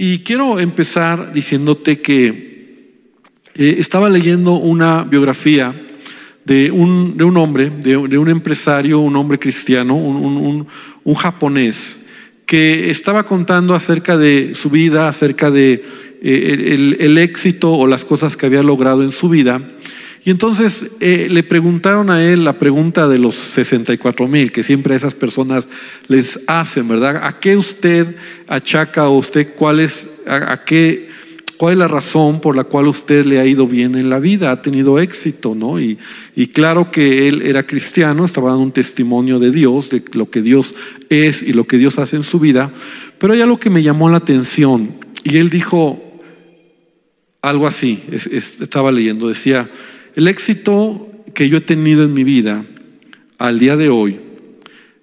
Y quiero empezar diciéndote que eh, estaba leyendo una biografía de un, de un hombre, de, un empresario, un hombre cristiano, un, un, japonés, que estaba contando acerca de su vida, acerca de eh, el, el, éxito o las cosas que había logrado en su vida. Y entonces eh, le preguntaron a él la pregunta de los 64 mil, que siempre a esas personas les hacen, ¿verdad? ¿A qué usted achaca o usted cuál es, a qué ¿Cuál es la razón por la cual usted le ha ido bien en la vida? Ha tenido éxito, ¿no? Y, y claro que él era cristiano, estaba dando un testimonio de Dios, de lo que Dios es y lo que Dios hace en su vida, pero hay algo que me llamó la atención y él dijo algo así, estaba leyendo, decía, el éxito que yo he tenido en mi vida al día de hoy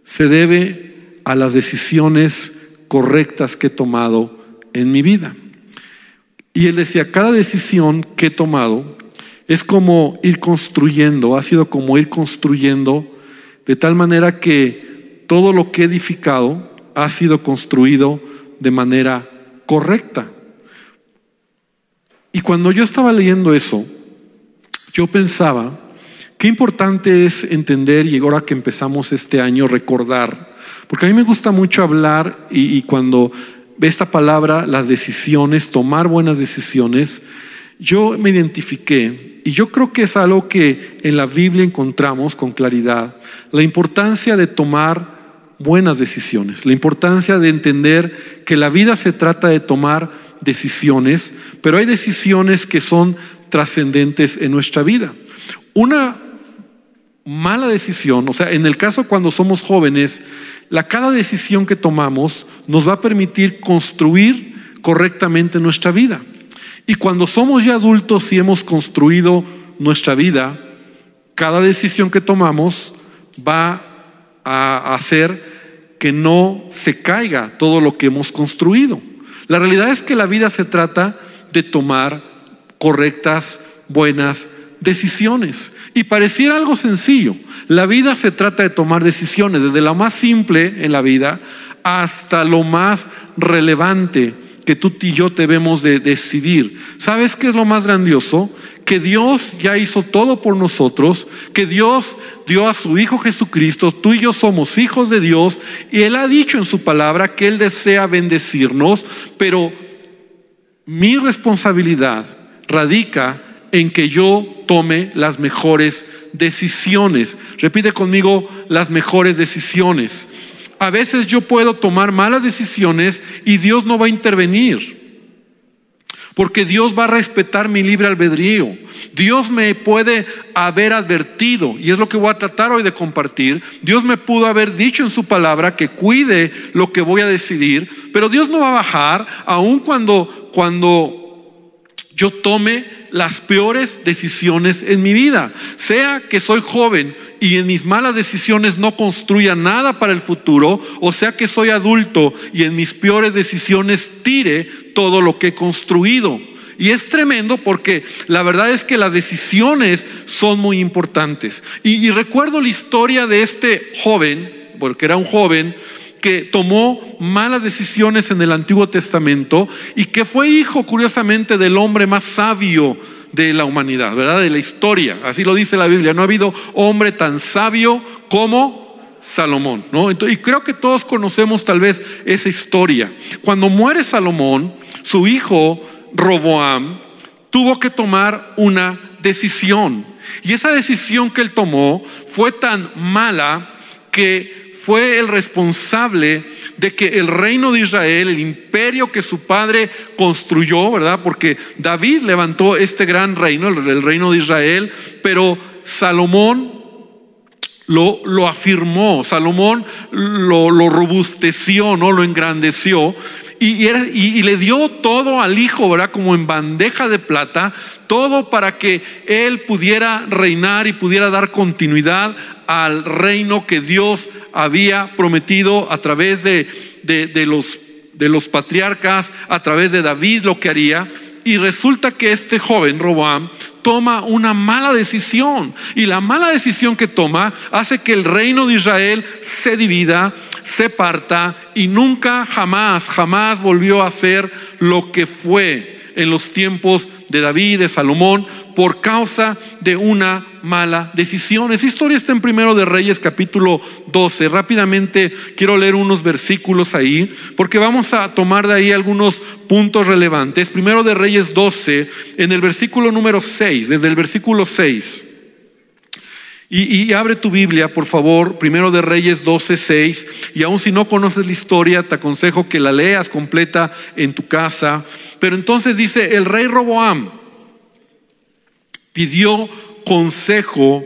se debe a las decisiones correctas que he tomado en mi vida. Y él decía, cada decisión que he tomado es como ir construyendo, ha sido como ir construyendo, de tal manera que todo lo que he edificado ha sido construido de manera correcta. Y cuando yo estaba leyendo eso, yo pensaba, qué importante es entender y ahora que empezamos este año recordar, porque a mí me gusta mucho hablar y, cuando esta palabra, las decisiones, tomar buenas decisiones, yo me identifiqué. Y yo creo que es algo que en la Biblia encontramos con claridad, la importancia de tomar buenas decisiones, la importancia de entender que la vida se trata de tomar decisiones, pero hay decisiones que son trascendentes en nuestra vida. Una mala decisión, o sea, en el caso cuando somos jóvenes, la cada decisión que tomamos nos va a permitir construir correctamente nuestra vida. Y cuando somos ya adultos y hemos construido nuestra vida, cada decisión que tomamos va a hacer que no se caiga todo lo que hemos construido. La realidad es que la vida se trata de tomar correctas, buenas decisiones. Y pareciera algo sencillo. La vida se trata de tomar decisiones, desde lo más simple en la vida hasta lo más relevante que tú y yo debemos de decidir. ¿Sabes qué es lo más grandioso? Que Dios ya hizo todo por nosotros, que Dios dio a su Hijo Jesucristo, tú y yo somos hijos de Dios, y Él ha dicho en su palabra que Él desea bendecirnos, pero mi responsabilidad radica en que yo tome las mejores decisiones. Repite conmigo las mejores decisiones. A veces yo puedo tomar malas decisiones y Dios no va a intervenir. Porque Dios va a respetar mi libre albedrío. Dios me puede haber advertido, y es lo que voy a tratar hoy de compartir. Dios me pudo haber dicho en su palabra que cuide lo que voy a decidir, pero Dios no va a bajar, aun cuando, cuando yo tome las peores decisiones en mi vida. Sea que soy joven y en mis malas decisiones no construya nada para el futuro, o sea que soy adulto y en mis peores decisiones tire todo lo que he construido. Y es tremendo porque la verdad es que las decisiones son muy importantes. Y, y recuerdo la historia de este joven, porque era un joven, que tomó malas decisiones en el Antiguo Testamento y que fue hijo, curiosamente, del hombre más sabio de la humanidad, ¿verdad? De la historia. Así lo dice la Biblia. No ha habido hombre tan sabio como Salomón, ¿no? y creo que todos conocemos tal vez esa historia. Cuando muere Salomón, su hijo Roboam tuvo que tomar una decisión. Y esa decisión que él tomó fue tan mala que fue el responsable de que el reino de Israel, el imperio que su padre construyó, ¿verdad? Porque David levantó este gran reino, el, reino de Israel, pero Salomón lo, lo, afirmó, Salomón lo, lo, robusteció, ¿no? Lo engrandeció y, y, le dio todo al hijo, ¿verdad? Como en bandeja de plata, todo para que él pudiera reinar y pudiera dar continuidad al reino que Dios había prometido a través de, de, los, de los patriarcas, a través de David lo que haría. Y resulta que este joven, Roboam, toma una mala decisión. Y la mala decisión que toma hace que el reino de Israel se divida, se parta y nunca, jamás, jamás volvió a ser lo que fue en los tiempos de David, de Salomón, por causa de una mala decisión. Esa historia está en Primero de Reyes capítulo 12. Rápidamente quiero leer unos versículos ahí, porque vamos a tomar de ahí algunos puntos relevantes. Primero de Reyes 12, en el versículo número 6, desde el versículo 6. Y, abre tu Biblia, por favor, primero de Reyes 12, 6. Y aun si no conoces la historia, te aconsejo que la leas completa en tu casa. Pero entonces dice, el rey Roboam pidió consejo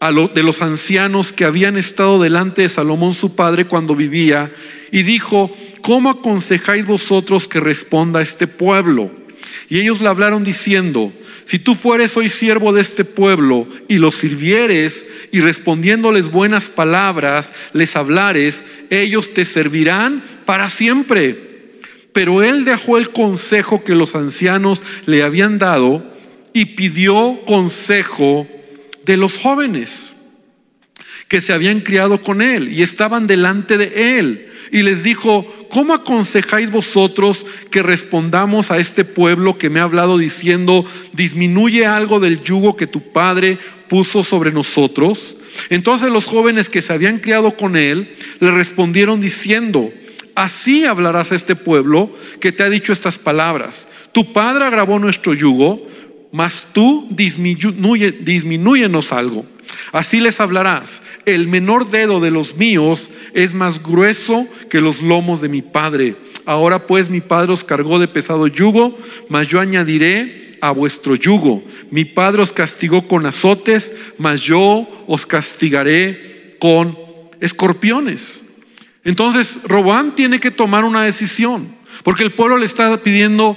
a de los ancianos que habían estado delante de Salomón su padre cuando vivía y dijo, ¿cómo aconsejáis vosotros que responda este pueblo? Y ellos le hablaron diciendo, si tú fueres hoy siervo de este pueblo y los sirvieres y respondiéndoles buenas palabras les hablares, ellos te servirán para siempre. Pero él dejó el consejo que los ancianos le habían dado y pidió consejo de los jóvenes que se habían criado con él y estaban delante de él. Y les dijo, ¿cómo aconsejáis vosotros que respondamos a este pueblo que me ha hablado diciendo, disminuye algo del yugo que tu padre puso sobre nosotros? Entonces los jóvenes que se habían criado con él le respondieron diciendo, así hablarás a este pueblo que te ha dicho estas palabras. Tu padre agravó nuestro yugo, mas tú disminuye, disminúyenos algo. Así les hablarás el menor dedo de los míos es más grueso que los lomos de mi padre. Ahora pues mi padre os cargó de pesado yugo, mas yo añadiré a vuestro yugo. Mi padre os castigó con azotes, mas yo os castigaré con escorpiones. Entonces Robán tiene que tomar una decisión, porque el pueblo le está pidiendo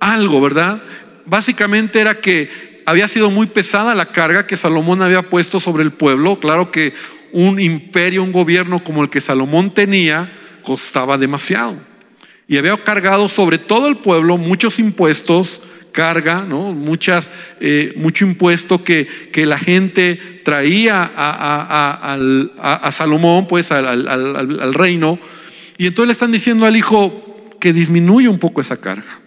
algo, ¿verdad? Básicamente era que había sido muy pesada la carga que Salomón había puesto sobre el pueblo. Claro que un imperio, un gobierno como el que Salomón tenía, costaba demasiado. Y había cargado sobre todo el pueblo muchos impuestos, carga, ¿no? Muchas, eh, mucho impuesto que, que, la gente traía a, a, Salomón, pues al, al, reino. Y entonces le están diciendo al hijo que disminuye un poco esa carga.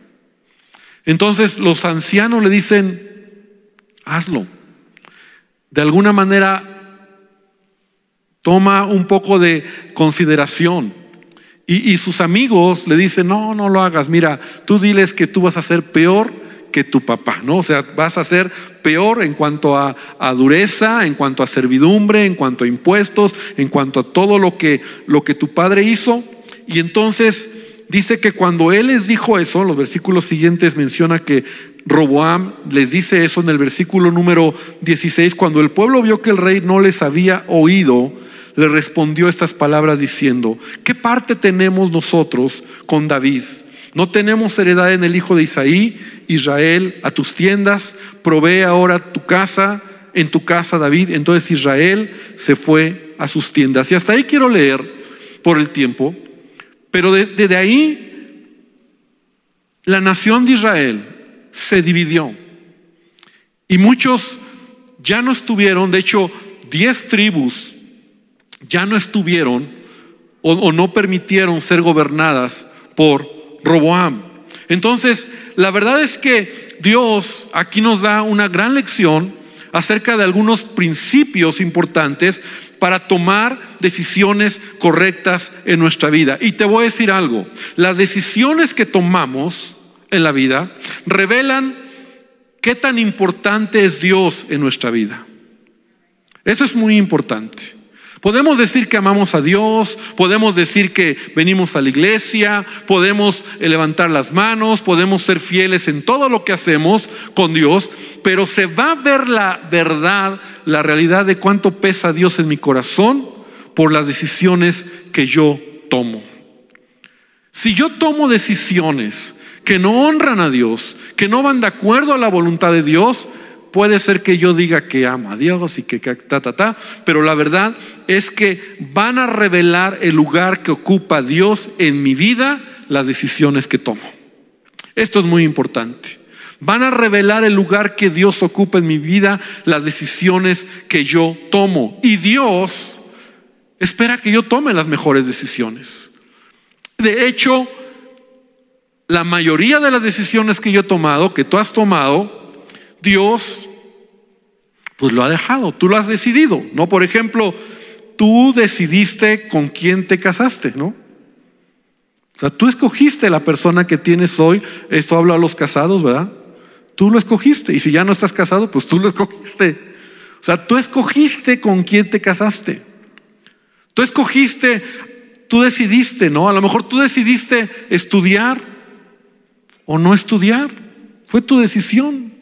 Entonces los ancianos le dicen, hazlo. De alguna manera, toma un poco de consideración. Y, sus amigos le dicen, no, no lo hagas, mira, tú diles que tú vas a ser peor que tu papá, ¿no? O sea, vas a ser peor en cuanto a, a, dureza, en cuanto a servidumbre, en cuanto a impuestos, en cuanto a todo lo que, lo que tu padre hizo. Y entonces dice que cuando él les dijo eso, los versículos siguientes menciona que Roboam les dice eso en el versículo número 16, cuando el pueblo vio que el rey no les había oído, le respondió estas palabras diciendo, ¿qué parte tenemos nosotros con David? No tenemos heredad en el hijo de Isaí, Israel, a tus tiendas, provee ahora tu casa, en tu casa David. Entonces Israel se fue a sus tiendas. Y hasta ahí quiero leer por el tiempo, pero desde ahí la nación de Israel se dividió. Y muchos ya no estuvieron, de hecho, diez tribus ya no estuvieron o, o no permitieron ser gobernadas por Roboam. Entonces, la verdad es que Dios aquí nos da una gran lección acerca de algunos principios importantes para tomar decisiones correctas en nuestra vida. Y te voy a decir algo, las decisiones que tomamos en la vida revelan qué tan importante es Dios en nuestra vida. Eso es muy importante. Podemos decir que amamos a Dios, podemos decir que venimos a la iglesia, podemos levantar las manos, podemos ser fieles en todo lo que hacemos con Dios, pero se va a ver la verdad, la realidad de cuánto pesa Dios en mi corazón por las decisiones que yo tomo. Si yo tomo decisiones que no honran a Dios, que no van de acuerdo a la voluntad de Dios, puede ser que yo diga que amo a Dios y que ta, ta, ta, pero la verdad es que van a revelar el lugar que ocupa Dios en mi vida, las decisiones que tomo. Esto es muy importante. Van a revelar el lugar que Dios ocupa en mi vida, las decisiones que yo tomo. Y Dios espera que yo tome las mejores decisiones. De hecho, la mayoría de las decisiones que yo he tomado, que tú has tomado, Dios pues lo ha dejado, tú lo has decidido, ¿no? Por ejemplo, tú decidiste con quién te casaste, ¿no? O sea, tú escogiste la persona que tienes hoy, esto habla a los casados, ¿verdad? Tú lo escogiste, y si ya no estás casado, pues tú lo escogiste. O sea, tú escogiste con quién te casaste. Tú escogiste, tú decidiste, ¿no? A lo mejor tú decidiste estudiar o no estudiar. Fue tu decisión.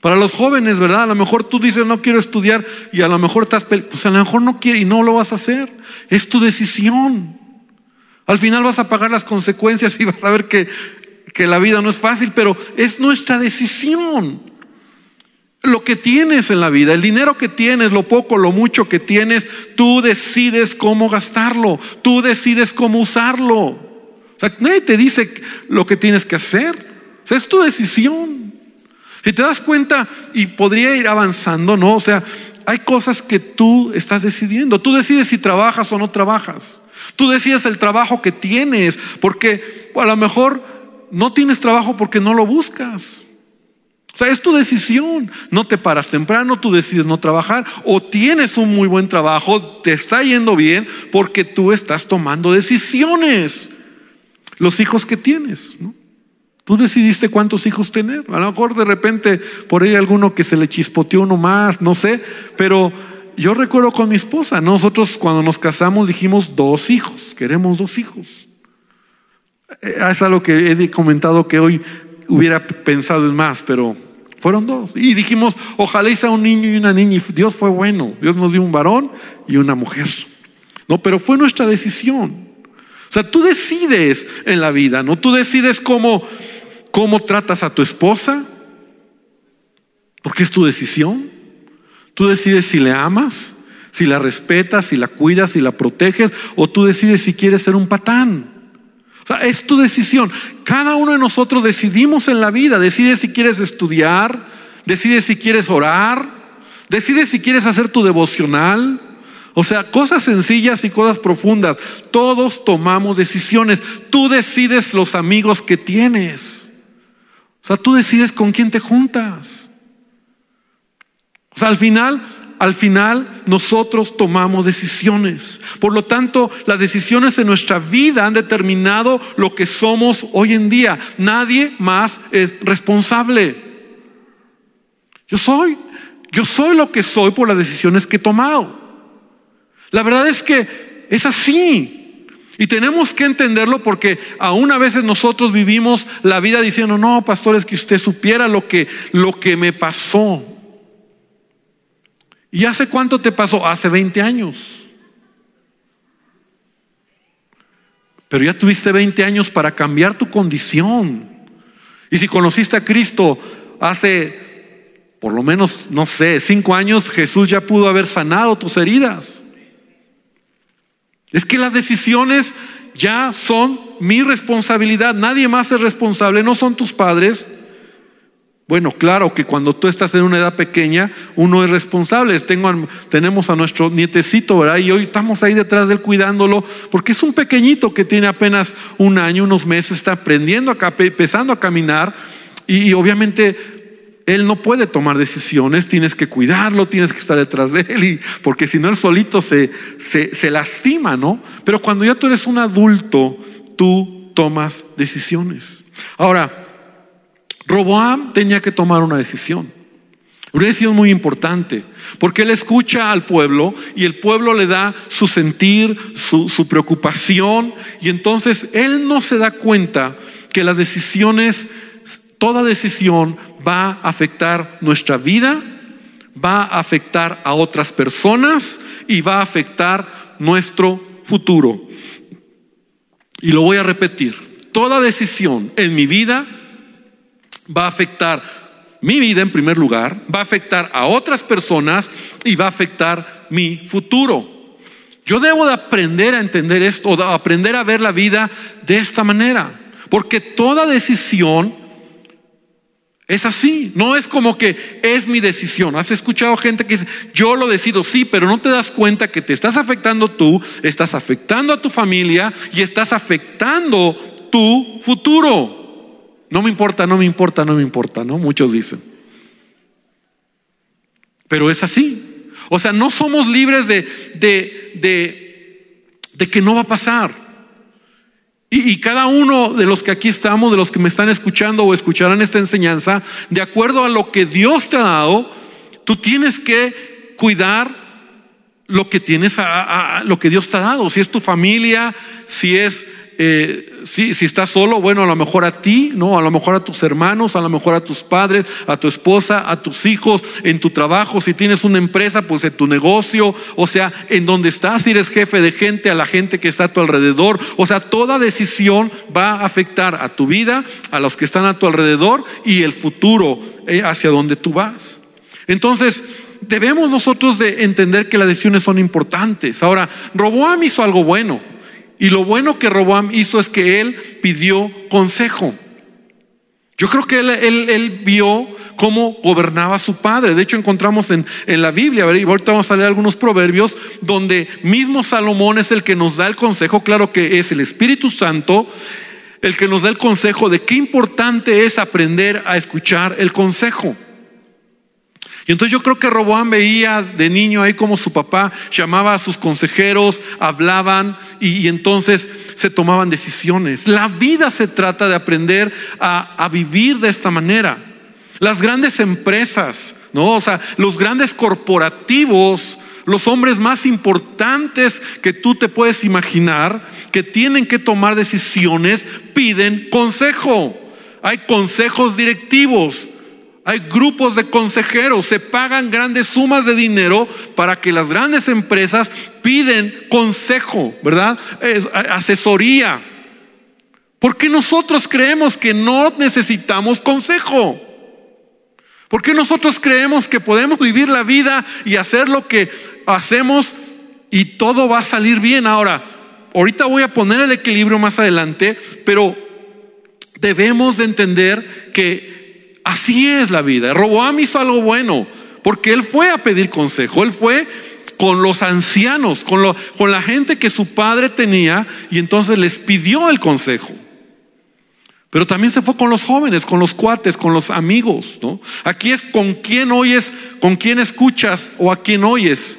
Para los jóvenes, ¿verdad? A lo mejor tú dices no quiero estudiar y a lo mejor estás, pues a lo mejor no quieres y no lo vas a hacer. Es tu decisión. Al final vas a pagar las consecuencias y vas a ver que, que la vida no es fácil, pero es nuestra decisión. Lo que tienes en la vida, el dinero que tienes, lo poco, lo mucho que tienes, tú decides cómo gastarlo, tú decides cómo usarlo. O sea, nadie te dice lo que tienes que hacer. O sea, es tu decisión. Si te das cuenta, y podría ir avanzando, ¿no? O sea, hay cosas que tú estás decidiendo. Tú decides si trabajas o no trabajas. Tú decides el trabajo que tienes, porque a lo mejor no tienes trabajo porque no lo buscas. O sea, es tu decisión. No te paras temprano, tú decides no trabajar o tienes un muy buen trabajo, te está yendo bien porque tú estás tomando decisiones. Los hijos que tienes, ¿no? Tú decidiste cuántos hijos tener. A lo mejor de repente por ahí alguno que se le chispoteó uno más, no sé. Pero yo recuerdo con mi esposa, nosotros cuando nos casamos dijimos dos hijos, queremos dos hijos. Eh, es algo que he comentado que hoy hubiera pensado en más, pero fueron dos. Y dijimos, ojalá sea un niño y una niña. Y Dios fue bueno. Dios nos dio un varón y una mujer. No, pero fue nuestra decisión. O sea, tú decides en la vida, ¿no? Tú decides cómo cómo tratas a tu esposa, porque es tu decisión. Tú decides si le amas, si la respetas, si la cuidas, si la proteges, o tú decides si quieres ser un patán. O sea, es tu decisión. Cada uno de nosotros decidimos en la vida, decides si quieres estudiar, decides si quieres orar, decides si quieres hacer tu devocional. O sea, cosas sencillas y cosas profundas. Todos tomamos decisiones. Tú decides los amigos que tienes. Sea, tú decides con quién te juntas. O sea, al final, al final nosotros tomamos decisiones. Por lo tanto, las decisiones en nuestra vida han determinado lo que somos hoy en día. Nadie más es responsable. Yo soy, yo soy lo que soy por las decisiones que he tomado. La verdad es que es así. Y tenemos que entenderlo porque aún a veces nosotros vivimos la vida diciendo, no, pastor, es que usted supiera lo que, lo que me pasó. ¿Y hace cuánto te pasó? Hace 20 años. Pero ya tuviste 20 años para cambiar tu condición. Y si conociste a Cristo hace, por lo menos, no sé, cinco años, Jesús ya pudo haber sanado tus heridas. Es que las decisiones ya son mi responsabilidad. Nadie más es responsable, no son tus padres. Bueno, claro que cuando tú estás en una edad pequeña, uno es responsable. Tenemos a nuestro nietecito, ¿verdad? Y hoy estamos ahí detrás de él cuidándolo, porque es un pequeñito que tiene apenas un año, unos meses, está aprendiendo, a, empezando a caminar. Y obviamente él no puede tomar decisiones, tienes que cuidarlo, tienes que estar detrás de él, y, porque si no él solito se, se, se lastima, ¿no? Pero cuando ya tú eres un adulto, tú tomas decisiones. Ahora, Roboam tenía que tomar una decisión. Una decisión muy importante, porque él escucha al pueblo y el pueblo le da su sentir, su, su, preocupación, y entonces él no se da cuenta que las decisiones, toda decisión va a afectar nuestra vida, va a afectar a otras personas y va a afectar nuestro futuro. Y lo voy a repetir, toda decisión en mi vida va a afectar mi vida en primer lugar, va a afectar a otras personas y va a afectar mi futuro. Yo debo de aprender a entender esto, o de aprender a ver la vida de esta manera, porque toda decisión Es así, no es como que es mi decisión. Has escuchado gente que dice, yo lo decido, sí, pero no te das cuenta que te estás afectando tú, estás afectando a tu familia y estás afectando tu futuro. No me importa, no me importa, no me importa, ¿no? Muchos dicen. Pero es así. O sea, no somos libres de, de, de, de que no va a pasar. Y, cada uno de los que aquí estamos, de los que me están escuchando o escucharán esta enseñanza, de acuerdo a lo que Dios te ha dado, tú tienes que cuidar lo que tienes, a, lo que Dios te ha dado. Si es tu familia, si es eh, si, estás solo, bueno, a lo mejor a ti, ¿no? A lo mejor a tus hermanos, a lo mejor a tus padres, a tu esposa, a tus hijos, en tu trabajo, si tienes una empresa, pues en tu negocio, o sea, en donde estás, si eres jefe de gente, a la gente que está a tu alrededor, o sea, toda decisión va a afectar a tu vida, a los que están a tu alrededor y el futuro eh, hacia donde tú vas. Entonces, debemos nosotros de entender que las decisiones son importantes. Ahora, Roboam hizo algo bueno. Y lo bueno que Roboam hizo es que él pidió consejo. Yo creo que él, vio cómo gobernaba su padre. De hecho, encontramos en, en la Biblia, y ahorita vamos a leer algunos proverbios, donde mismo Salomón es el que nos da el consejo, claro que es el Espíritu Santo, el que nos da el consejo de qué importante es aprender a escuchar el consejo. Y entonces yo creo que Roboam veía de niño ahí como su papá llamaba a sus consejeros, hablaban y, entonces se tomaban decisiones. La vida se trata de aprender a, a vivir de esta manera. Las grandes empresas, ¿no? O sea, los grandes corporativos, los hombres más importantes que tú te puedes imaginar, que tienen que tomar decisiones, piden consejo. Hay consejos directivos, hay grupos de consejeros, se pagan grandes sumas de dinero para que las grandes empresas piden consejo, ¿verdad? asesoría. Porque nosotros creemos que no necesitamos consejo. Porque nosotros creemos que podemos vivir la vida y hacer lo que hacemos y todo va a salir bien. Ahora, ahorita voy a poner el equilibrio más adelante, pero debemos de entender que Así es la vida. Roboam hizo algo bueno, porque él fue a pedir consejo, él fue con los ancianos, con, la gente que su padre tenía, y entonces les pidió el consejo. Pero también se fue con los jóvenes, con los cuates, con los amigos, ¿no? Aquí es con quién oyes, con quién escuchas o a quién oyes.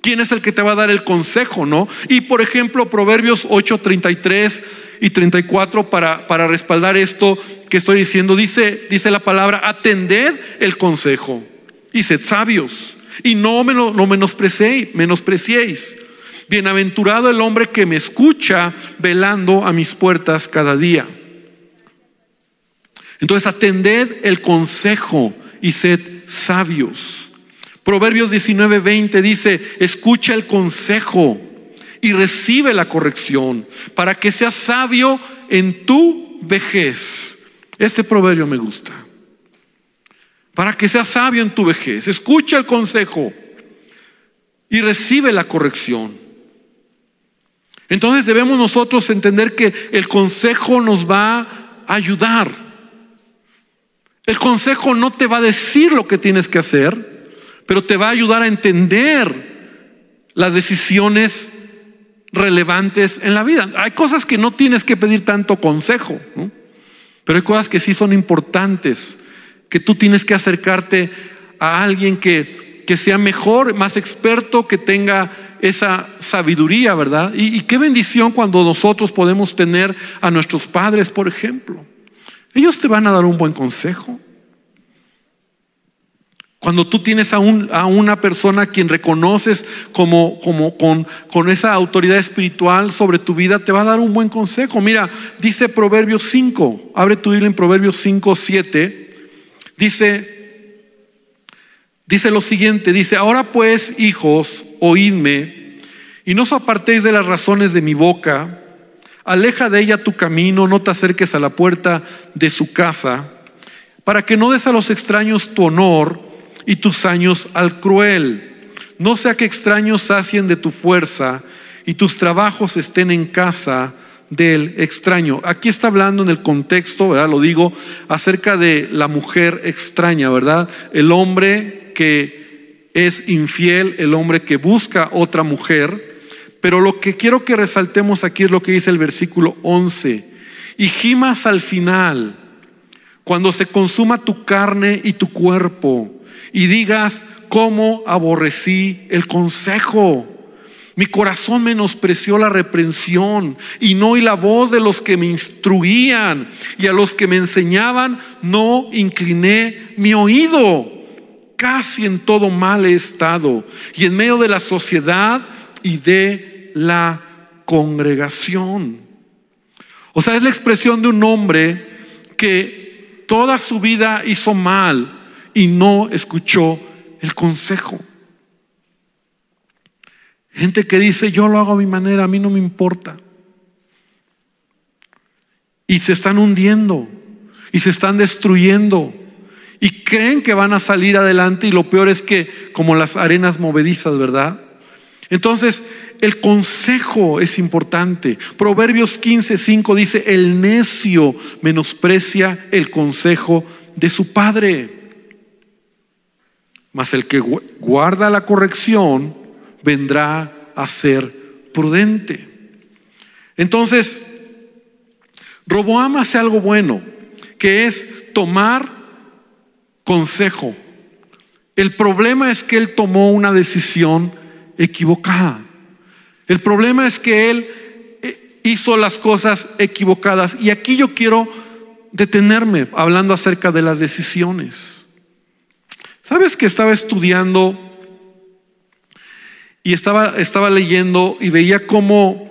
¿Quién es el que te va a dar el consejo, no? Y por ejemplo, Proverbios 8:33 y 34 para, para respaldar esto que estoy diciendo. Dice, dice la palabra, atended el consejo y sed sabios y no, me no menospreciéis, menospreciéis. Bienaventurado el hombre que me escucha velando a mis puertas cada día. Entonces atended el consejo y sed sabios. Proverbios 19:20 dice, escucha el consejo y recibe la corrección para que seas sabio en tu vejez. Este proverbio me gusta. Para que seas sabio en tu vejez. Escucha el consejo y recibe la corrección. Entonces debemos nosotros entender que el consejo nos va a ayudar. El consejo no te va a decir lo que tienes que hacer, pero te va a ayudar a entender las decisiones relevantes en la vida. Hay cosas que no tienes que pedir tanto consejo, pero hay cosas que sí son importantes, que tú tienes que acercarte a alguien que, que sea mejor, más experto, que tenga esa sabiduría, ¿verdad? Y, y qué bendición cuando nosotros podemos tener a nuestros padres, por ejemplo. Ellos te van a dar un buen consejo. Cuando tú tienes a, un, a una persona a quien reconoces como, como con, con esa autoridad espiritual sobre tu vida, te va a dar un buen consejo. Mira, dice Proverbios 5, abre tu Biblia en Proverbios 5, 7, dice, dice lo siguiente, dice, ahora pues, hijos, oídme, y no os apartéis de las razones de mi boca, aleja de ella tu camino, no te acerques a la puerta de su casa, para que no des a los extraños tu honor, y tus años al cruel. No sea que extraños sacien de tu fuerza y tus trabajos estén en casa del extraño. Aquí está hablando en el contexto, ¿verdad? Lo digo acerca de la mujer extraña, ¿verdad? El hombre que es infiel, el hombre que busca otra mujer. Pero lo que quiero que resaltemos aquí es lo que dice el versículo 11. Y gimas al final, cuando se consuma tu carne y tu cuerpo, y digas, ¿cómo aborrecí el consejo? Mi corazón menospreció la reprensión y no oí la voz de los que me instruían y a los que me enseñaban no incliné mi oído. Casi en todo mal he estado y en medio de la sociedad y de la congregación. O sea, es la expresión de un hombre que toda su vida hizo mal y no escuchó el consejo. Gente que dice, yo lo hago a mi manera, a mí no me importa. Y se están hundiendo y se están destruyendo y creen que van a salir adelante y lo peor es que como las arenas movedizas, ¿verdad? Entonces, el consejo es importante. Proverbios 15:5 dice, el necio menosprecia el consejo de su padre. Mas el que guarda la corrección vendrá a ser prudente. Entonces, Roboam hace algo bueno, que es tomar consejo. El problema es que él tomó una decisión equivocada. El problema es que él eh, hizo las cosas equivocadas. Y aquí yo quiero detenerme hablando acerca de las decisiones. ¿Sabes que estaba estudiando y estaba, estaba leyendo y veía cómo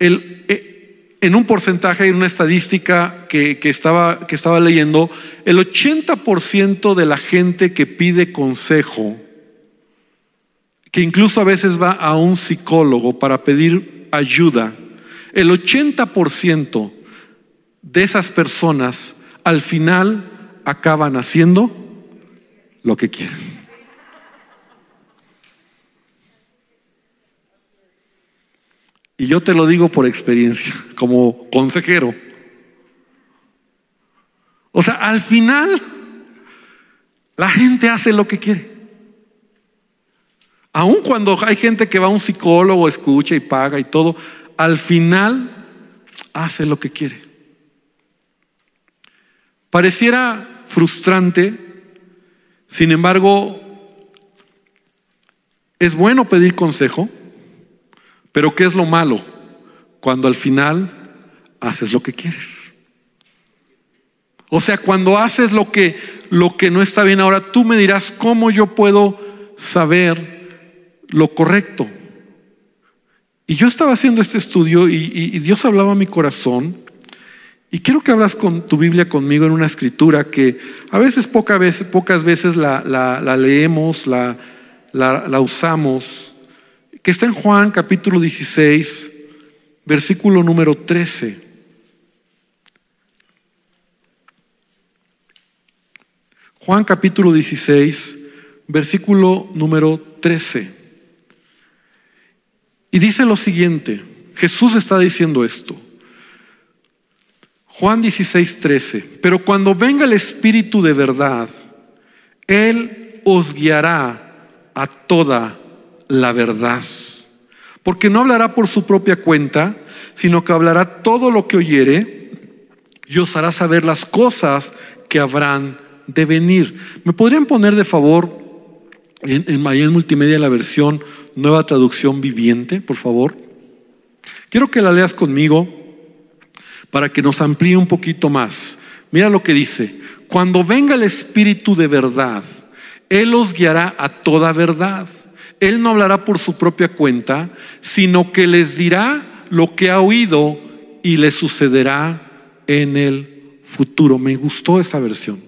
el, eh, en un porcentaje, en una estadística que, que, estaba, que estaba leyendo, el 80% de la gente que pide consejo, que incluso a veces va a un psicólogo para pedir ayuda, el 80% de esas personas al final acaban haciendo lo que quieren. Y yo te lo digo por experiencia, como consejero. O sea, al final la gente hace lo que quiere. Aun cuando hay gente que va a un psicólogo, escucha y paga y todo, al final hace lo que quiere. Pareciera frustrante, sin embargo, es bueno pedir consejo, pero ¿qué es lo malo? Cuando al final haces lo que quieres. O sea, cuando haces lo que, lo que no está bien, ahora tú me dirás cómo yo puedo saber lo correcto. Y yo estaba haciendo este estudio y, Dios hablaba a mi corazón. Y quiero que hablas con tu Biblia conmigo en una escritura que a veces, pocas veces, la, leemos, la, la usamos que está en Juan capítulo 16, versículo número 13. Juan capítulo 16, versículo número 13. Y dice lo siguiente, Jesús está diciendo esto. Juan 16, 13. Pero cuando venga el Espíritu de verdad, Él os guiará a toda la verdad. Porque no hablará por su propia cuenta, sino que hablará todo lo que oyere y os hará saber las cosas que habrán de venir. ¿Me podrían poner de favor en, en Multimedia la versión Nueva Traducción Viviente, por favor? Quiero que la leas conmigo para que nos amplíe un poquito más. Mira lo que dice. Cuando venga el Espíritu de verdad, Él os guiará a toda verdad él no hablará por su propia cuenta, sino que les dirá lo que ha oído y le sucederá en el futuro. Me gustó esta versión.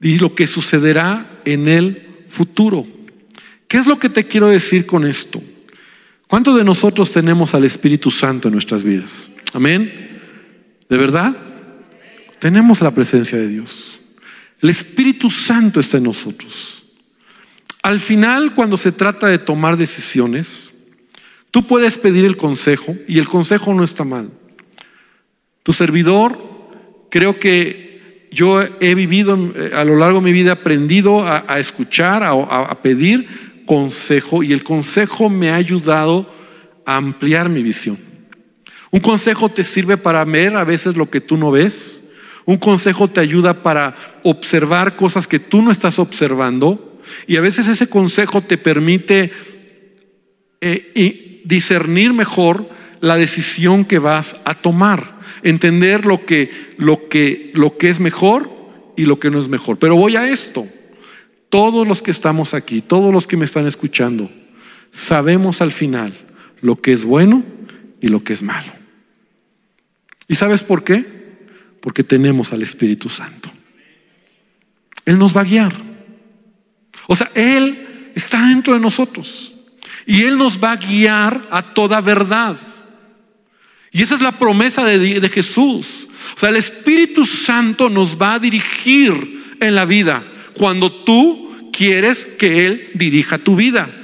Y lo que sucederá en el futuro. ¿Qué es lo que te quiero decir con esto? ¿Cuántos de nosotros tenemos al Espíritu Santo en nuestras vidas? Amén. ¿De verdad? Tenemos la presencia de Dios. El Espíritu Santo está en nosotros. Al final, cuando se trata de tomar decisiones, Tú puedes pedir el consejo y el consejo no está mal. Tu servidor, creo que yo he vivido eh, a lo largo de mi vida, aprendido a, escuchar, a pedir consejo y el consejo me ha ayudado a ampliar mi visión. Un consejo te sirve para ver a veces lo que tú no ves. Un consejo te ayuda para observar cosas que tú no estás observando. Y a veces ese consejo te permite eh, discernir mejor la decisión que vas a tomar. Entender lo que, lo, que, lo que es mejor y lo que no es mejor. Pero voy a esto. Todos los que estamos aquí, todos los que me están escuchando, sabemos al final lo que es bueno y lo que es malo. ¿Y sabes por qué? Porque tenemos al Espíritu Santo. Él nos va a guiar. O sea, Él está dentro de nosotros. Y Él nos va a guiar a toda verdad. Y esa es la promesa de, Jesús. O sea, el Espíritu Santo nos va a dirigir en la vida cuando tú quieres que Él dirija tu vida.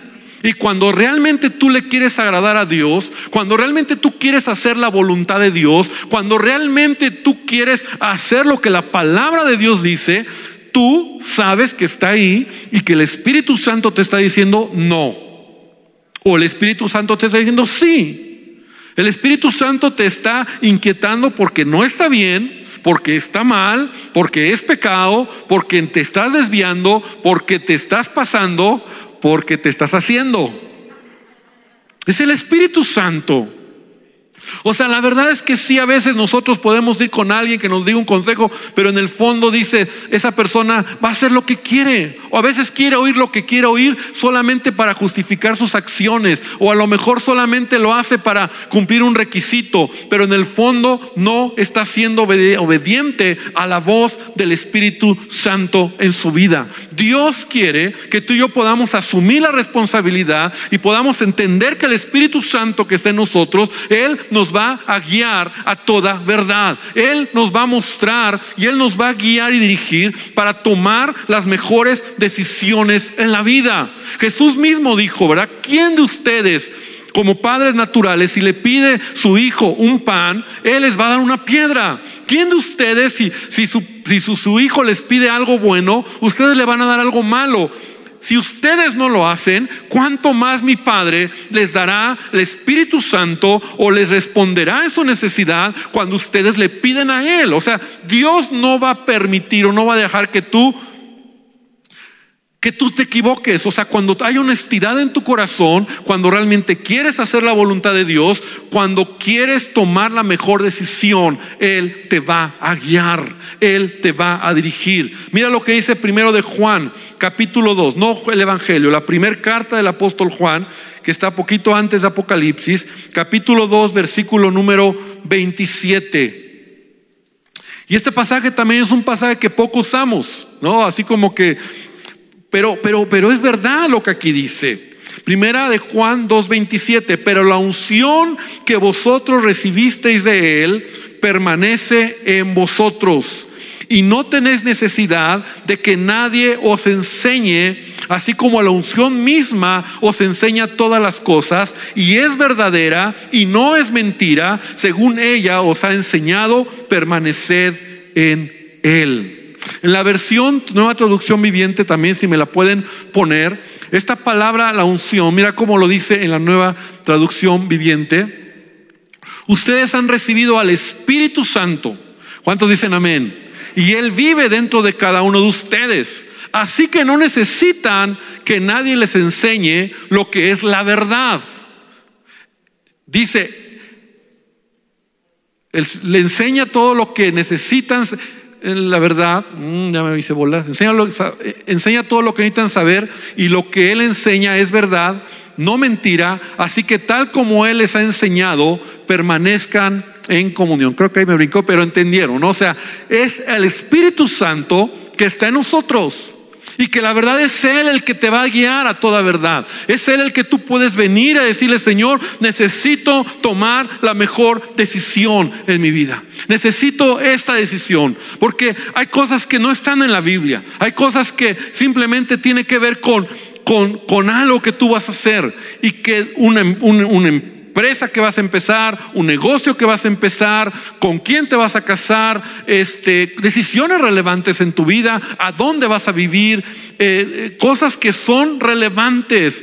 Y cuando realmente tú le quieres agradar a Dios, cuando realmente tú quieres hacer la voluntad de Dios, cuando realmente tú quieres hacer lo que la palabra de Dios dice, tú sabes que está ahí y que el Espíritu Santo te está diciendo no. O el Espíritu Santo te está diciendo sí. El Espíritu Santo te está inquietando porque no está bien, porque está mal, porque es pecado, porque te estás desviando, porque te estás pasando, porque te estás haciendo. Es el Espíritu Santo. O sea, la verdad es que sí, a veces nosotros podemos ir con alguien que nos diga un consejo, pero en el fondo dice, esa persona va a hacer lo que quiere. O a veces quiere oír lo que quiere oír solamente para justificar sus acciones. O a lo mejor solamente lo hace para cumplir un requisito, pero en el fondo no está siendo obediente a la voz del Espíritu Santo en su vida. Dios quiere que tú y yo podamos asumir la responsabilidad y podamos entender que el Espíritu Santo que está en nosotros, Él nos va a guiar a toda verdad. Él nos va a mostrar y Él nos va a guiar y dirigir para tomar las mejores decisiones en la vida. Jesús mismo dijo, ¿verdad? ¿Quién de ustedes como padres naturales, si le pide su hijo un pan, Él les va a dar una piedra. ¿Quién de ustedes, si, si, su, si su hijo les pide algo bueno, ustedes le van a dar algo malo? Si ustedes no lo hacen, ¿cuánto más mi Padre les dará el Espíritu Santo o les responderá en su necesidad cuando ustedes le piden a Él? O sea, Dios no va a permitir o no va a dejar que tú que tú te equivoques. O sea, cuando hay honestidad en tu corazón, cuando realmente quieres hacer la voluntad de Dios, cuando quieres tomar la mejor decisión, Él te va a guiar, Él te va a dirigir. Mira lo que dice primero de Juan, capítulo 2, no el Evangelio, la primera carta del apóstol Juan, que está poquito antes de Apocalipsis, capítulo 2, versículo número 27. Y este pasaje también es un pasaje que poco usamos, ¿no? Así como que pero, pero, pero es verdad lo que aquí dice. Primera de Juan 2.27, pero la unción que vosotros recibisteis de él permanece en vosotros. Y no tenéis necesidad de que nadie os enseñe, así como la unción misma os enseña todas las cosas, y es verdadera y no es mentira, según ella os ha enseñado, permaneced en él. En la versión nueva traducción viviente también, si me la pueden poner, esta palabra, la unción, mira cómo lo dice en la nueva traducción viviente. Ustedes han recibido al Espíritu Santo. ¿Cuántos dicen amén? Y Él vive dentro de cada uno de ustedes. Así que no necesitan que nadie les enseñe lo que es la verdad. Dice, le enseña todo lo que necesitan la verdad, mm, ya me hice bolas, enseña, eh, enseña todo lo que necesitan saber y lo que Él enseña es verdad, no mentira, así que tal como Él les ha enseñado, permanezcan en comunión. Creo que ahí me brincó, pero entendieron, ¿no? O sea, es el Espíritu Santo que está en nosotros. Y que la verdad es Él el que te va a guiar a toda verdad. Es Él el que tú puedes venir a decirle, Señor, necesito tomar la mejor decisión en mi vida. Necesito esta decisión. Porque hay cosas que no están en la Biblia. Hay cosas que simplemente tienen que ver con con, con algo que tú vas a hacer y que una, una, una empresa que vas a empezar, un negocio que vas a empezar, con quién te vas a casar, este, decisiones relevantes en tu vida, a dónde vas a vivir, eh, eh, cosas que son relevantes.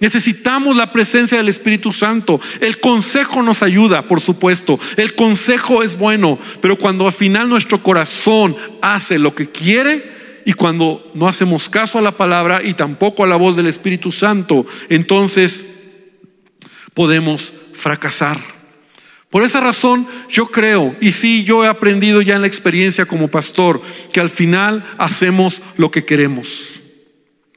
Necesitamos la presencia del Espíritu Santo. El consejo nos ayuda, por supuesto. El consejo es bueno, pero cuando al final nuestro corazón hace lo que quiere y cuando no hacemos caso a la palabra y tampoco a la voz del Espíritu Santo, entonces podemos fracasar. Por esa razón yo creo, y sí, yo he aprendido ya en la experiencia como pastor, que al final hacemos lo que queremos.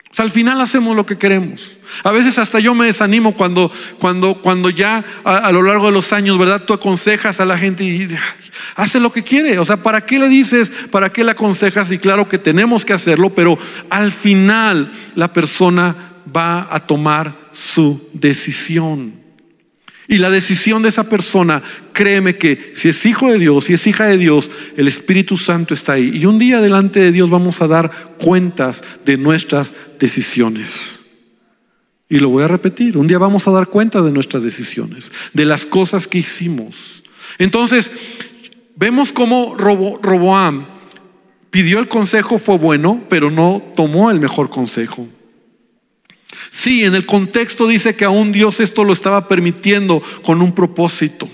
O sea, al final hacemos lo que queremos. A veces hasta yo me desanimo cuando, cuando, cuando ya a, lo largo de los años, ¿verdad? Tú aconsejas a la gente y hace lo que quiere. O sea, ¿para qué le dices? ¿Para qué le aconsejas? Y claro que tenemos que hacerlo, pero al final la persona va a tomar su decisión. Y la decisión de esa persona, créeme que si es hijo de Dios, si es hija de Dios, el Espíritu Santo está ahí. Y un día delante de Dios vamos a dar cuentas de nuestras decisiones. Y lo voy a repetir, un día vamos a dar cuenta de nuestras decisiones, de las cosas que hicimos. Entonces, vemos cómo Roboam pidió el consejo, fue bueno, pero no tomó el mejor consejo. Sí, en el contexto dice que aún Dios esto lo estaba permitiendo con un propósito.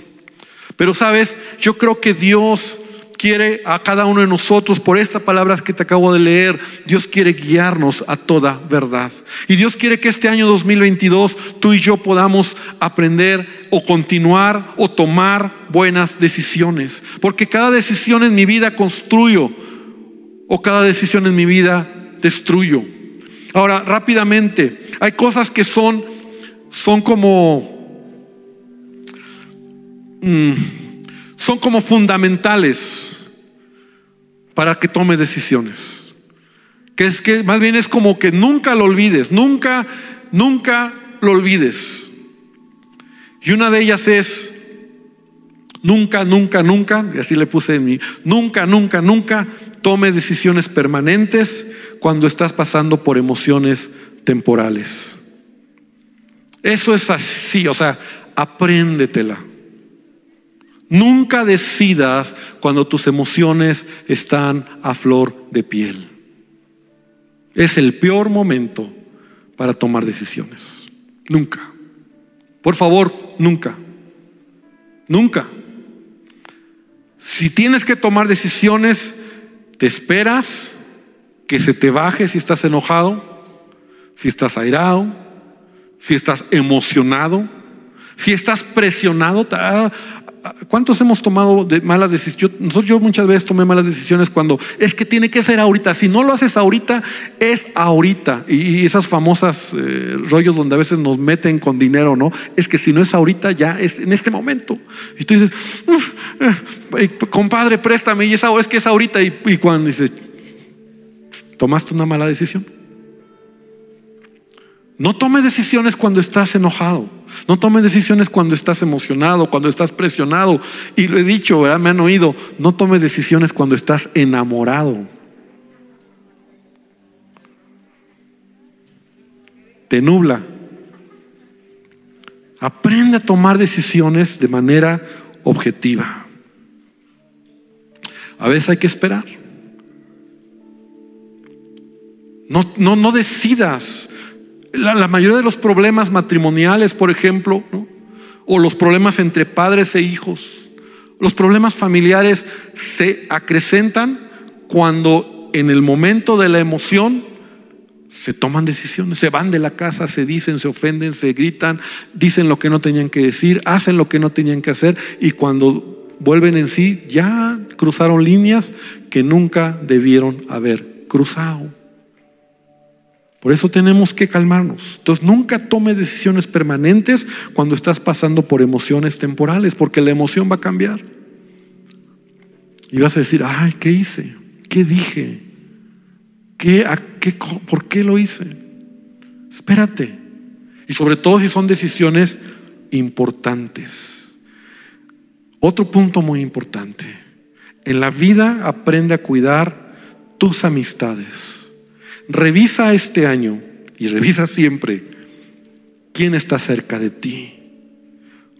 Pero sabes, yo creo que Dios quiere a cada uno de nosotros, por estas palabras que te acabo de leer, Dios quiere guiarnos a toda verdad. Y Dios quiere que este año 2022 tú y yo podamos aprender o continuar o tomar buenas decisiones. Porque cada decisión en mi vida construyo o cada decisión en mi vida destruyo. Ahora, rápidamente, hay cosas que son, son como, mm, son como fundamentales para que tomes decisiones. Que es que más bien es como que nunca lo olvides, nunca, nunca lo olvides. Y una de ellas es, nunca, nunca, nunca, y así le puse en mí, nunca, nunca, nunca tomes decisiones permanentes cuando estás pasando por emociones temporales. Eso es así, o sea, apréndetela. Nunca decidas cuando tus emociones están a flor de piel. Es el peor momento para tomar decisiones. Nunca. Por favor, nunca. Nunca. Si tienes que tomar decisiones, te esperas, que se te baje si estás enojado, si estás airado, si estás emocionado, si estás presionado. Ah, ¿Cuántos hemos tomado malas decisiones? Nosotros yo muchas veces tomé malas decisiones cuando es que tiene que ser ahorita. Si no lo haces ahorita, es ahorita. Y esas famosas eh, rollos donde a veces nos meten con dinero, ¿no? Es que si no es ahorita, ya es en este momento. Y tú dices, eh, compadre, préstame. Y es, es que es ahorita. Y, y cuando dices, tomaste una mala decisión. No tomes decisiones cuando estás enojado. No tomes decisiones cuando estás emocionado, cuando estás presionado. Y lo he dicho, ¿verdad? Me han oído. No tomes decisiones cuando estás enamorado. Te nubla. Aprende a tomar decisiones de manera objetiva. A veces hay que esperar. No, no, no decidas. La, mayoría de los problemas matrimoniales, por ejemplo, o los problemas entre padres e hijos, los problemas familiares se acrecentan cuando en el momento de la emoción se toman decisiones, se van de la casa, se dicen, se ofenden, se gritan, dicen lo que no tenían que decir, hacen lo que no tenían que hacer y cuando vuelven en sí ya cruzaron líneas que nunca debieron haber cruzado. Por eso tenemos que calmarnos. Entonces nunca tomes decisiones permanentes cuando estás pasando por emociones temporales, porque la emoción va a cambiar. Y vas a decir, ay, ¿qué hice? ¿Qué dije? ¿Qué, qué, ¿Por qué lo hice? Espérate. Y sobre todo si son decisiones importantes. Otro punto muy importante. En la vida aprende a cuidar tus amistades. Revisa este año y revisa siempre quién está cerca de ti.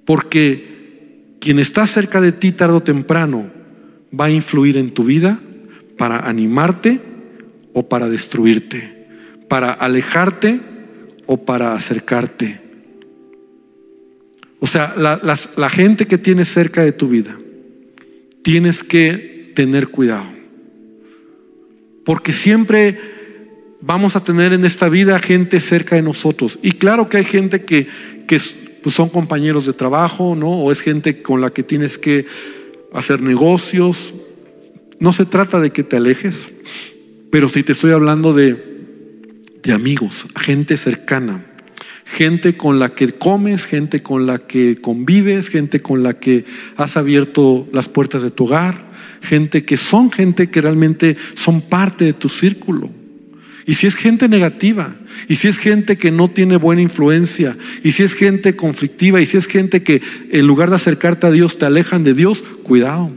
Porque quien está cerca de ti tarde o temprano va a influir en tu vida para animarte o para destruirte, para alejarte o para acercarte. O sea, la, gente que tienes cerca de tu vida, tienes que tener cuidado. Porque siempre vamos a tener en esta vida gente cerca de nosotros. Y claro que hay gente que, que pues son compañeros de trabajo, ¿no? O es gente con la que tienes que hacer negocios. No se trata de que te alejes, pero si te estoy hablando de, de amigos, gente cercana, gente con la que comes, gente con la que convives, gente con la que has abierto las puertas de tu hogar, gente que son gente que realmente son parte de tu círculo. Y si es gente negativa, y si es gente que no tiene buena influencia, y si es gente conflictiva, y si es gente que en lugar de acercarte a Dios te alejan de Dios, cuidado,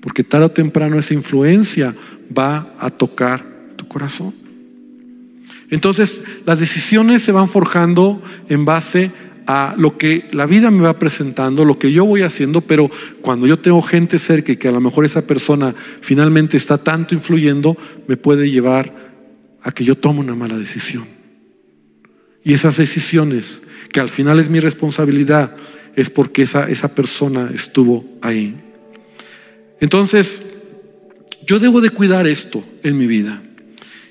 porque tarde o temprano esa influencia va a tocar tu corazón. Entonces, las decisiones se van forjando en base a lo que la vida me va presentando, lo que yo voy haciendo, pero cuando yo tengo gente cerca y que a lo mejor esa persona finalmente está tanto influyendo, me puede llevar a que yo tome una mala decisión. Y esas decisiones, que al final es mi responsabilidad, es porque esa, esa persona estuvo ahí. Entonces, yo debo de cuidar esto en mi vida.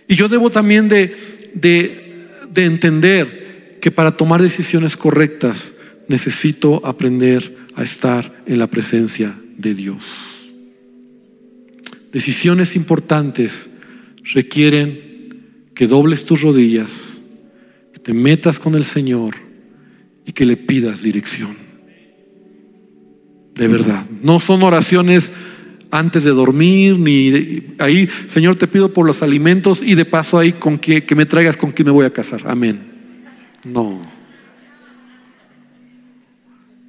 Y yo debo también de de, entender que para tomar decisiones correctas necesito aprender a estar en la presencia de Dios. Decisiones importantes requieren que dobles tus rodillas, que te metas con el Señor y que le pidas dirección. De verdad. No son oraciones antes de dormir, ni ahí, Señor, te pido por los alimentos y de paso ahí con que, que me traigas con quién me voy a casar. Amén. No.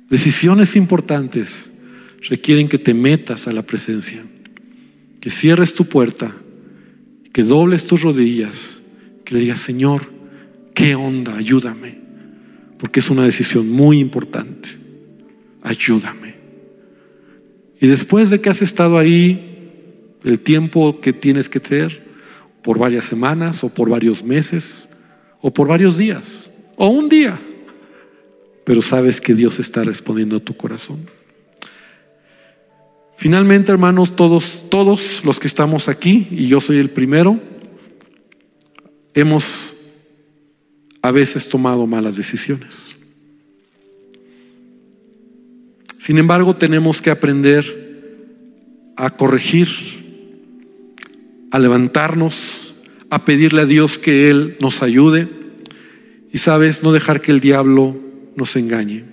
Decisiones importantes requieren que te metas a la presencia, que cierres tu puerta, que dobles tus rodillas, que le digas, Señor, ¿qué onda? Ayúdame, porque es una decisión muy importante. Ayúdame. Y después de que has estado ahí, el tiempo que tienes que ser, por varias semanas o por varios meses o por varios días o un día, pero sabes que Dios está respondiendo a tu corazón. Finalmente, hermanos, todos, todos los que estamos aquí, y yo soy el primero, hemos a veces tomado malas decisiones. Sin embargo, tenemos que aprender a corregir, a levantarnos, a pedirle a Dios que Él nos ayude y, sabes, no dejar que el diablo nos engañe.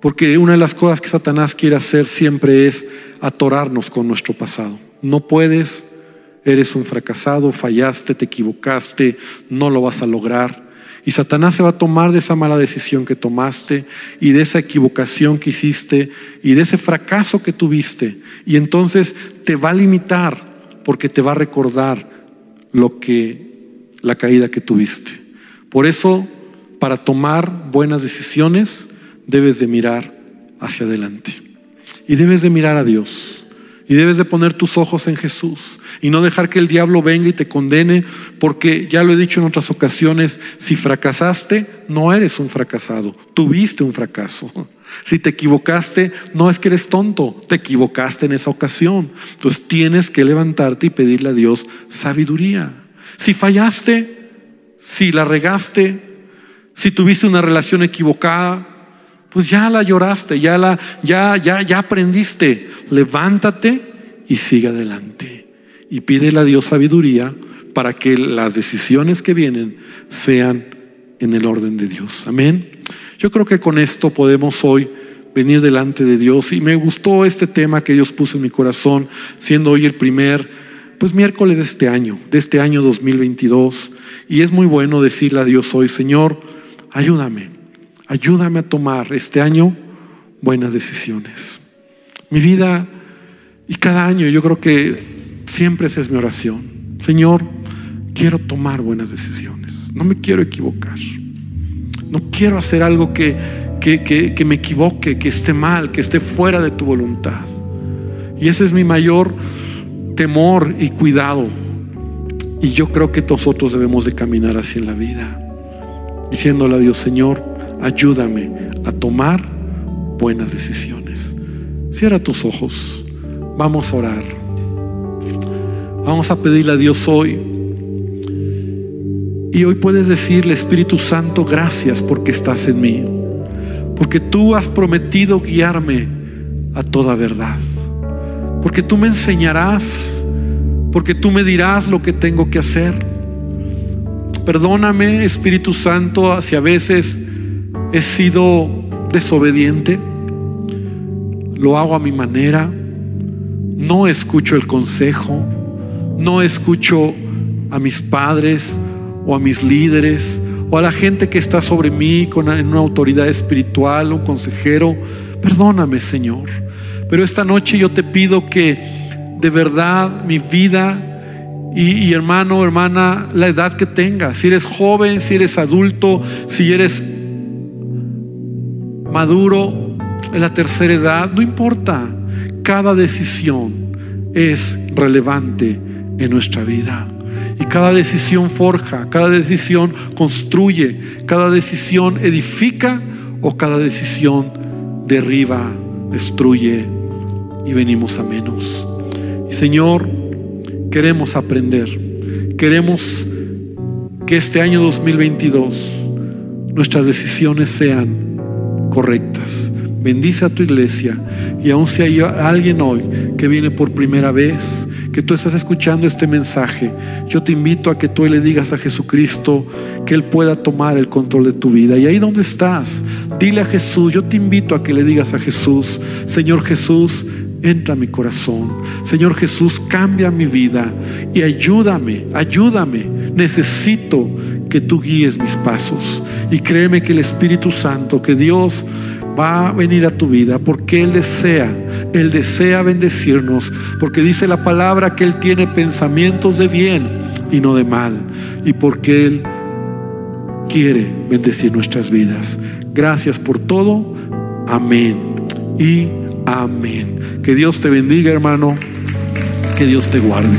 Porque una de las cosas que Satanás quiere hacer siempre es atorarnos con nuestro pasado. No puedes, eres un fracasado, fallaste, te equivocaste, no lo vas a lograr. Y Satanás se va a tomar de esa mala decisión que tomaste y de esa equivocación que hiciste y de ese fracaso que tuviste. Y entonces te va a limitar porque te va a recordar lo que, la caída que tuviste. Por eso, para tomar buenas decisiones, debes de mirar hacia adelante. Y debes de mirar a Dios. Y debes de poner tus ojos en Jesús y no dejar que el diablo venga y te condene, porque ya lo he dicho en otras ocasiones, si fracasaste, no eres un fracasado, tuviste un fracaso. Si te equivocaste, no es que eres tonto, te equivocaste en esa ocasión. Entonces tienes que levantarte y pedirle a Dios sabiduría. Si fallaste, si la regaste, si tuviste una relación equivocada, pues ya la lloraste, ya la, ya, ya, ya aprendiste. Levántate y sigue adelante. Y pídele a Dios sabiduría para que las decisiones que vienen sean en el orden de Dios. Amén. Yo creo que con esto podemos hoy venir delante de Dios. Y me gustó este tema que Dios puso en mi corazón, siendo hoy el primer, pues miércoles de este año, de este año 2022. Y es muy bueno decirle a Dios hoy, Señor, ayúdame ayúdame a tomar este año buenas decisiones. Mi vida y cada año yo creo que siempre esa es mi oración. Señor, quiero tomar buenas decisiones. No me quiero equivocar. No quiero hacer algo que, que, que, me equivoque, que esté mal, que esté fuera de tu voluntad. Y ese es mi mayor temor y cuidado. Y yo creo que nosotros debemos de caminar así en la vida, diciéndole a Dios, Señor, ayúdame a tomar buenas decisiones. Cierra tus ojos, vamos a orar. Vamos a pedirle a Dios hoy. Y hoy puedes decirle, Espíritu Santo, gracias porque estás en mí. Porque tú has prometido guiarme a toda verdad. Porque tú me enseñarás. Porque tú me dirás lo que tengo que hacer. Perdóname, Espíritu Santo, si a veces he sido desobediente. Lo hago a mi manera. No escucho el consejo. No escucho a mis padres o a mis líderes o a la gente que está sobre mí con una autoridad espiritual, un consejero. Perdóname, Señor. Pero esta noche yo te pido que de verdad mi vida y, y, hermano, hermana, la edad que tengas, si eres joven, si eres adulto, si eres maduro en la tercera edad, no importa. Cada decisión es relevante en nuestra vida. Y cada decisión forja, cada decisión construye, cada decisión edifica o cada decisión derriba, destruye y venimos a menos. Señor, queremos aprender, queremos que este año 2022 nuestras decisiones sean correctas. Bendice a tu iglesia y aun si hay alguien hoy que viene por primera vez, que tú estás escuchando este mensaje, yo te invito a que tú le digas a Jesucristo que Él pueda tomar el control de tu vida. Y ahí donde estás, dile a Jesús, yo te invito a que le digas a Jesús, Señor Jesús, entra a mi corazón. Señor Jesús, cambia mi vida y ayúdame, ayúdame. Necesito que tú guíes mis pasos. Y créeme que el Espíritu Santo, que Dios va a venir a tu vida porque Él desea, Él desea bendecirnos, porque dice la palabra que Él tiene pensamientos de bien y no de mal, y porque Él quiere bendecir nuestras vidas. Gracias por todo. Amén y amén. Que Dios te bendiga, hermano. Que Dios te guarde.